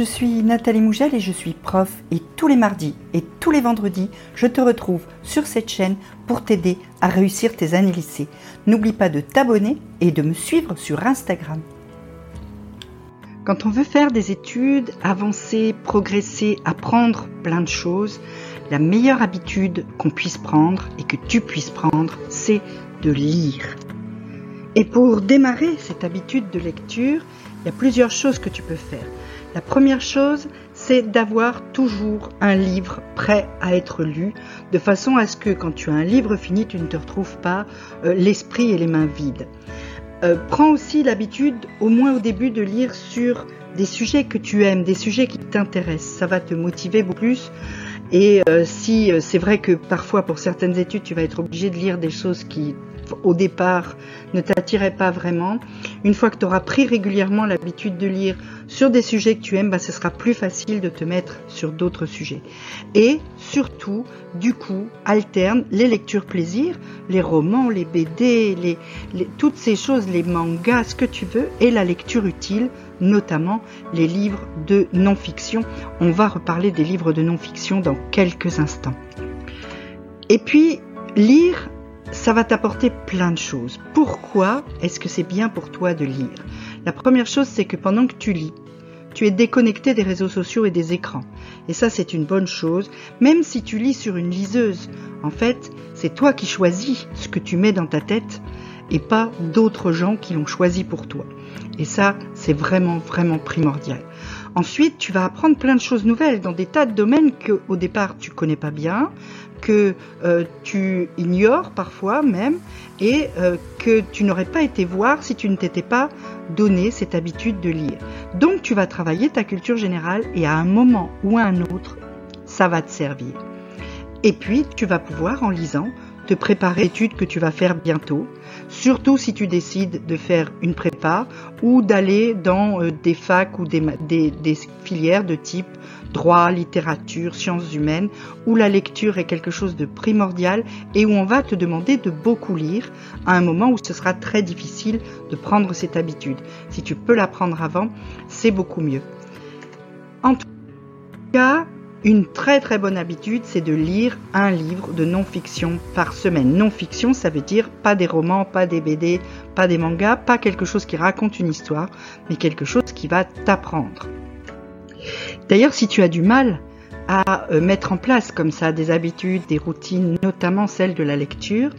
je suis Nathalie Mougel et je suis prof et tous les mardis et tous les vendredis, je te retrouve sur cette chaîne pour t'aider à réussir tes années lycée. N'oublie pas de t'abonner et de me suivre sur Instagram. Quand on veut faire des études, avancer, progresser, apprendre plein de choses, la meilleure habitude qu'on puisse prendre et que tu puisses prendre, c'est de lire. Et pour démarrer cette habitude de lecture, il y a plusieurs choses que tu peux faire. La première chose, c'est d'avoir toujours un livre prêt à être lu, de façon à ce que quand tu as un livre fini, tu ne te retrouves pas euh, l'esprit et les mains vides. Euh, prends aussi l'habitude, au moins au début, de lire sur des sujets que tu aimes, des sujets qui t'intéressent. Ça va te motiver beaucoup plus. Et euh, si c'est vrai que parfois pour certaines études, tu vas être obligé de lire des choses qui au départ ne t'attirait pas vraiment, une fois que tu auras pris régulièrement l'habitude de lire sur des sujets que tu aimes, bah, ce sera plus facile de te mettre sur d'autres sujets. Et surtout, du coup, alterne les lectures plaisir, les romans, les BD, toutes ces choses, les mangas, ce que tu veux, et la lecture utile, notamment les livres de non-fiction. On va reparler des livres de non-fiction dans quelques instants. Et puis, lire ça va t'apporter plein de choses. Pourquoi est-ce que c'est bien pour toi de lire? La première chose, c'est que pendant que tu lis, tu es déconnecté des réseaux sociaux et des écrans. Et ça, c'est une bonne chose, même si tu lis sur une liseuse. En fait, c'est toi qui choisis ce que tu mets dans ta tête et pas d'autres gens qui l'ont choisi pour toi. Et ça, c'est vraiment, vraiment primordial. Ensuite, tu vas apprendre plein de choses nouvelles dans des tas de domaines que au départ tu connais pas bien, que euh, tu ignores parfois même et euh, que tu n'aurais pas été voir si tu ne t'étais pas donné cette habitude de lire. Donc tu vas travailler ta culture générale et à un moment ou à un autre, ça va te servir. Et puis tu vas pouvoir en lisant te préparer l'étude que tu vas faire bientôt, surtout si tu décides de faire une prépa ou d'aller dans euh, des facs ou des, des, filières de type droit, littérature, sciences humaines, où la lecture est quelque chose de primordial et où on va te demander de beaucoup lire à un moment où ce sera très difficile de prendre cette habitude. Si tu peux l'apprendre avant, c'est beaucoup mieux. En tout cas, une très très bonne habitude, c'est de lire un livre de non-fiction par semaine. Non-fiction, ça veut dire pas des romans, pas des BD, pas des mangas, pas quelque chose qui raconte une histoire, mais quelque chose qui va t'apprendre. D'ailleurs, si tu as du mal à euh, mettre en place comme ça des habitudes, des routines, notamment celles de la lecture,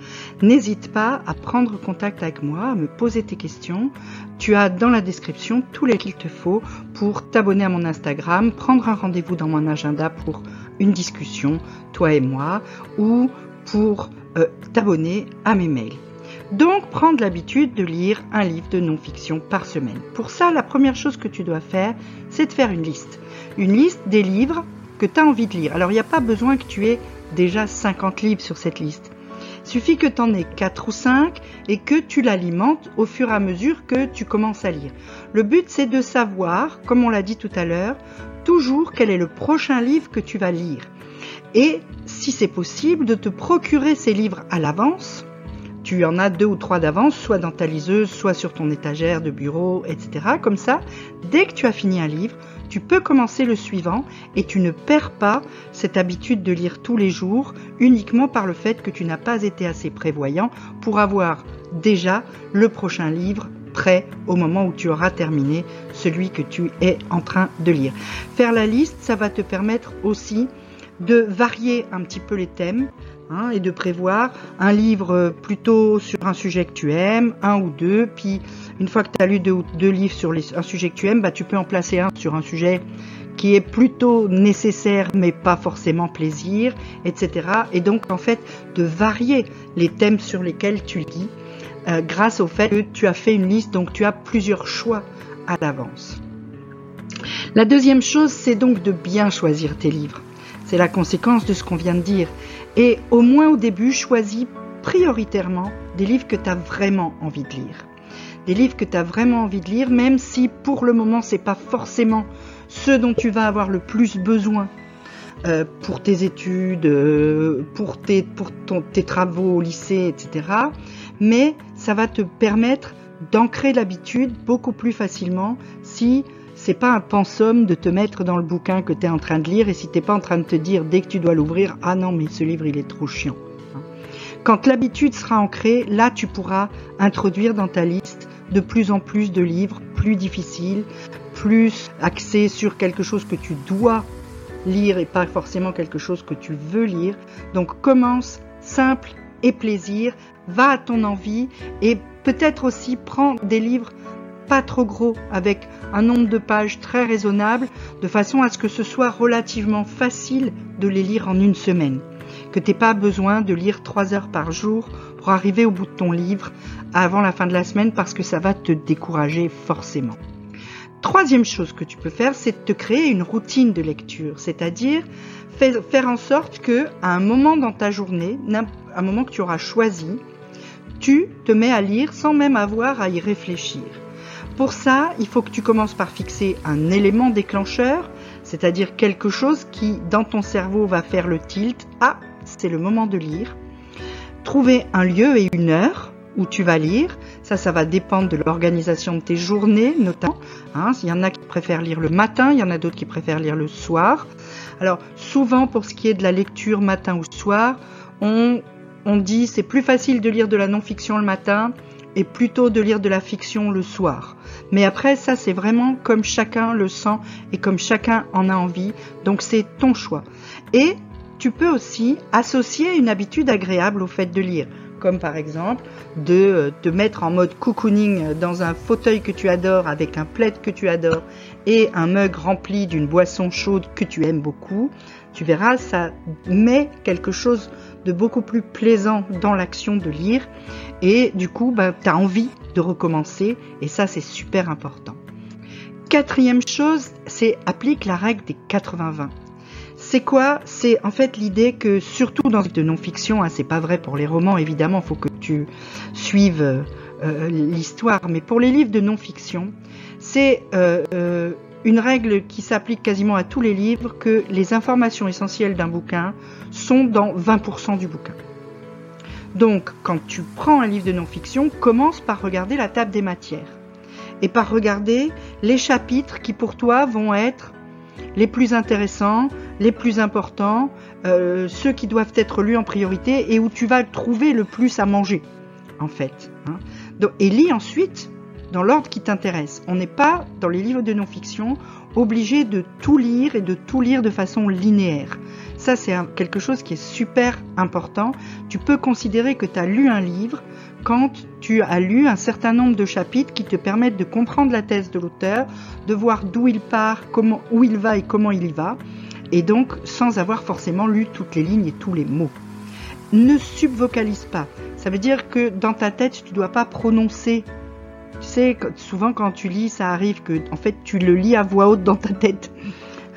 n'hésite pas à prendre contact avec moi, à me poser tes questions. Tu as dans la description tous les qu'il te faut pour t'abonner à mon Instagram, prendre un rendez-vous dans mon agenda pour une discussion, toi et moi, ou pour euh, t'abonner à mes mails. Donc, prendre l'habitude de lire un livre de non-fiction par semaine. Pour ça, la première chose que tu dois faire, c'est de faire une liste. Une liste des livres tu as envie de lire. Alors il n'y a pas besoin que tu aies déjà 50 livres sur cette liste. Suffit que tu en aies 4 ou 5 et que tu l'alimentes au fur et à mesure que tu commences à lire. Le but c'est de savoir, comme on l'a dit tout à l'heure, toujours quel est le prochain livre que tu vas lire. Et si c'est possible, de te procurer ces livres à l'avance. Tu en as deux ou trois d'avance, soit dans ta liseuse, soit sur ton étagère de bureau, etc. Comme ça, dès que tu as fini un livre, tu peux commencer le suivant et tu ne perds pas cette habitude de lire tous les jours uniquement par le fait que tu n'as pas été assez prévoyant pour avoir déjà le prochain livre prêt au moment où tu auras terminé celui que tu es en train de lire. Faire la liste, ça va te permettre aussi de varier un petit peu les thèmes hein, et de prévoir un livre plutôt sur un sujet que tu aimes, un ou deux, puis une fois que tu as lu deux, deux livres sur un sujet que tu aimes, bah, tu peux en placer un sur un sujet qui est plutôt nécessaire mais pas forcément plaisir, etc. Et donc en fait de varier les thèmes sur lesquels tu lis euh, grâce au fait que tu as fait une liste, donc tu as plusieurs choix à l'avance. La deuxième chose, c'est donc de bien choisir tes livres. C'est la conséquence de ce qu'on vient de dire. Et au moins au début, choisis prioritairement des livres que tu as vraiment envie de lire des livres que tu as vraiment envie de lire, même si pour le moment c'est pas forcément ce dont tu vas avoir le plus besoin euh, pour tes études, euh, pour, tes, pour ton, tes travaux au lycée, etc. Mais ça va te permettre d'ancrer l'habitude beaucoup plus facilement si c'est pas un pensum de te mettre dans le bouquin que tu es en train de lire et si t'es pas en train de te dire dès que tu dois l'ouvrir, ah non mais ce livre il est trop chiant. Quand l'habitude sera ancrée, là tu pourras introduire dans ta liste de plus en plus de livres plus difficiles, plus axés sur quelque chose que tu dois lire et pas forcément quelque chose que tu veux lire. Donc commence simple et plaisir, va à ton envie et peut-être aussi prends des livres pas trop gros avec un nombre de pages très raisonnable de façon à ce que ce soit relativement facile de les lire en une semaine. Que tu pas besoin de lire trois heures par jour pour arriver au bout de ton livre avant la fin de la semaine parce que ça va te décourager forcément. Troisième chose que tu peux faire, c'est de te créer une routine de lecture, c'est-à-dire faire en sorte que à un moment dans ta journée, un moment que tu auras choisi, tu te mets à lire sans même avoir à y réfléchir. Pour ça, il faut que tu commences par fixer un élément déclencheur, c'est-à-dire quelque chose qui, dans ton cerveau, va faire le tilt. Ah, c'est le moment de lire. Trouver un lieu et une heure où tu vas lire. Ça, ça va dépendre de l'organisation de tes journées, notamment. Hein, il y en a qui préfèrent lire le matin, il y en a d'autres qui préfèrent lire le soir. Alors, souvent, pour ce qui est de la lecture matin ou soir, on, on dit c'est plus facile de lire de la non-fiction le matin et plutôt de lire de la fiction le soir. Mais après, ça, c'est vraiment comme chacun le sent et comme chacun en a envie. Donc, c'est ton choix. Et tu peux aussi associer une habitude agréable au fait de lire comme par exemple de euh, te mettre en mode cocooning dans un fauteuil que tu adores avec un plaid que tu adores et un mug rempli d'une boisson chaude que tu aimes beaucoup, tu verras, ça met quelque chose de beaucoup plus plaisant dans l'action de lire et du coup, bah, tu as envie de recommencer et ça, c'est super important. Quatrième chose, c'est applique la règle des 80-20. C'est quoi? C'est en fait l'idée que surtout dans de non-fiction, hein, c'est pas vrai pour les romans évidemment, il faut que tu suives euh, l'histoire, mais pour les livres de non-fiction, c'est euh, euh, une règle qui s'applique quasiment à tous les livres que les informations essentielles d'un bouquin sont dans 20% du bouquin. Donc, quand tu prends un livre de non-fiction, commence par regarder la table des matières et par regarder les chapitres qui pour toi vont être les plus intéressants, les plus importants, euh, ceux qui doivent être lus en priorité et où tu vas trouver le plus à manger, en fait. Hein. et lis ensuite dans l'ordre qui t'intéresse. On n'est pas, dans les livres de non-fiction, obligé de tout lire et de tout lire de façon linéaire. Ça, c'est quelque chose qui est super important. Tu peux considérer que tu as lu un livre quand tu as lu un certain nombre de chapitres qui te permettent de comprendre la thèse de l'auteur, de voir d'où il part, comment, où il va et comment il y va, et donc sans avoir forcément lu toutes les lignes et tous les mots. Ne subvocalise pas. Ça veut dire que dans ta tête, tu ne dois pas prononcer. Tu sais, souvent quand tu lis, ça arrive que en fait tu le lis à voix haute dans ta tête.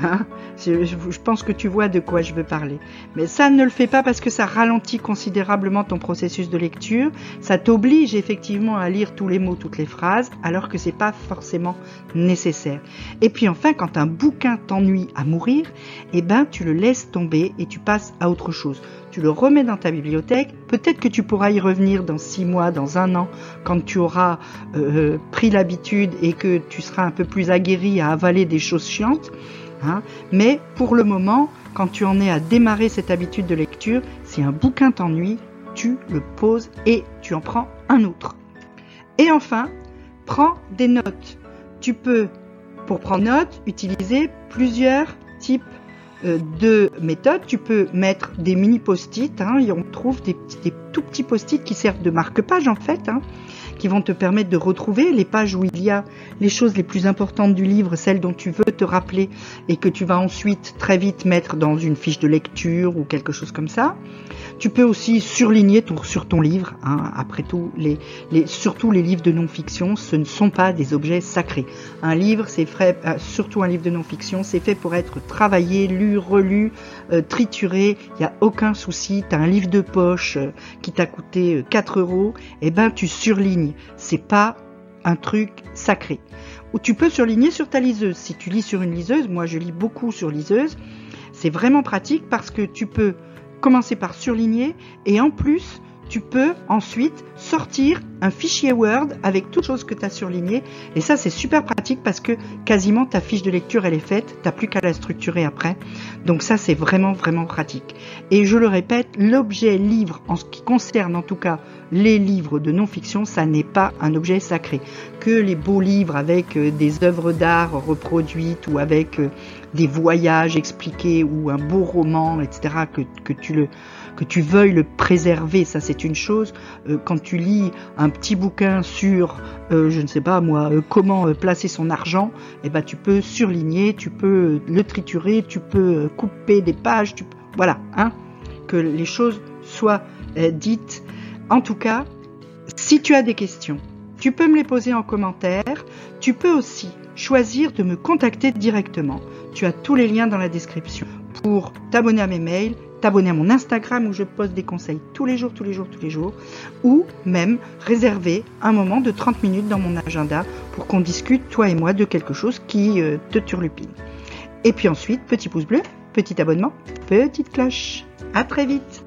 Hein? Je, pense que tu vois de quoi je veux parler. Mais ça ne le fait pas parce que ça ralentit considérablement ton processus de lecture. Ça t'oblige effectivement à lire tous les mots, toutes les phrases, alors que c'est pas forcément nécessaire. Et puis enfin, quand un bouquin t'ennuie à mourir, eh ben, tu le laisses tomber et tu passes à autre chose. Tu le remets dans ta bibliothèque. Peut-être que tu pourras y revenir dans six mois, dans un an, quand tu auras euh, pris l'habitude et que tu seras un peu plus aguerri à avaler des choses chiantes. Hein. Mais pour le moment, quand tu en es à démarrer cette habitude de lecture, si un bouquin t'ennuie, tu le poses et tu en prends un autre. Et enfin, prends des notes. Tu peux, pour prendre note, utiliser plusieurs types euh, de méthodes. Tu peux mettre des mini post-it. Hein, et on trouve des, tout petits post-it qui servent de marque-page en fait. Hein qui vont te permettre de retrouver les pages où il y a les choses les plus importantes du livre, celles dont tu veux te rappeler et que tu vas ensuite très vite mettre dans une fiche de lecture ou quelque chose comme ça. Tu peux aussi surligner sur ton livre. Hein. Après tout, surtout les livres de non-fiction, ce ne sont pas des objets sacrés. Un livre, c'est fait, euh, surtout un livre de non-fiction, c'est fait pour être travaillé, lu, relu, euh, trituré. Il n'y a aucun souci. Tu as un livre de poche euh, qui t'a coûté 4 euros, et eh ben tu surlignes. C'est pas un truc sacré. Ou tu peux surligner sur ta liseuse. Si tu lis sur une liseuse, moi je lis beaucoup sur liseuse, c'est vraiment pratique parce que tu peux commencer par surligner et en plus tu peux ensuite sortir un fichier Word avec toutes choses que tu as surlignées. Et ça, c'est super pratique parce que quasiment ta fiche de lecture, elle est faite. Tu plus qu'à la structurer après. Donc ça, c'est vraiment, vraiment pratique. Et je le répète, l'objet livre, en ce qui concerne en tout cas les livres de non-fiction, ça n'est pas un objet sacré. Que les beaux livres avec euh, des œuvres d'art reproduites ou avec euh, des voyages expliqués ou un beau roman, etc., que, que tu le que tu veuilles le préserver, ça c'est une chose. Euh, quand tu lis un petit bouquin sur, euh, je ne sais pas moi, euh, comment placer son argent, eh ben tu peux surligner, tu peux le triturer, tu peux couper des pages, voilà, hein, que les choses soient dites. En tout cas, si tu as des questions, tu peux me les poser en commentaire. Tu peux aussi choisir de me contacter directement. Tu as tous les liens dans la description pour t'abonner à mes mails t'abonner à mon Instagram où je poste des conseils tous les jours, tous les jours, tous les jours, ou même réserver un moment de 30 minutes dans mon agenda pour qu'on discute, toi et moi, de quelque chose qui euh, te turlupine. Et puis ensuite, petit pouce bleu, petit abonnement, petite cloche. À très vite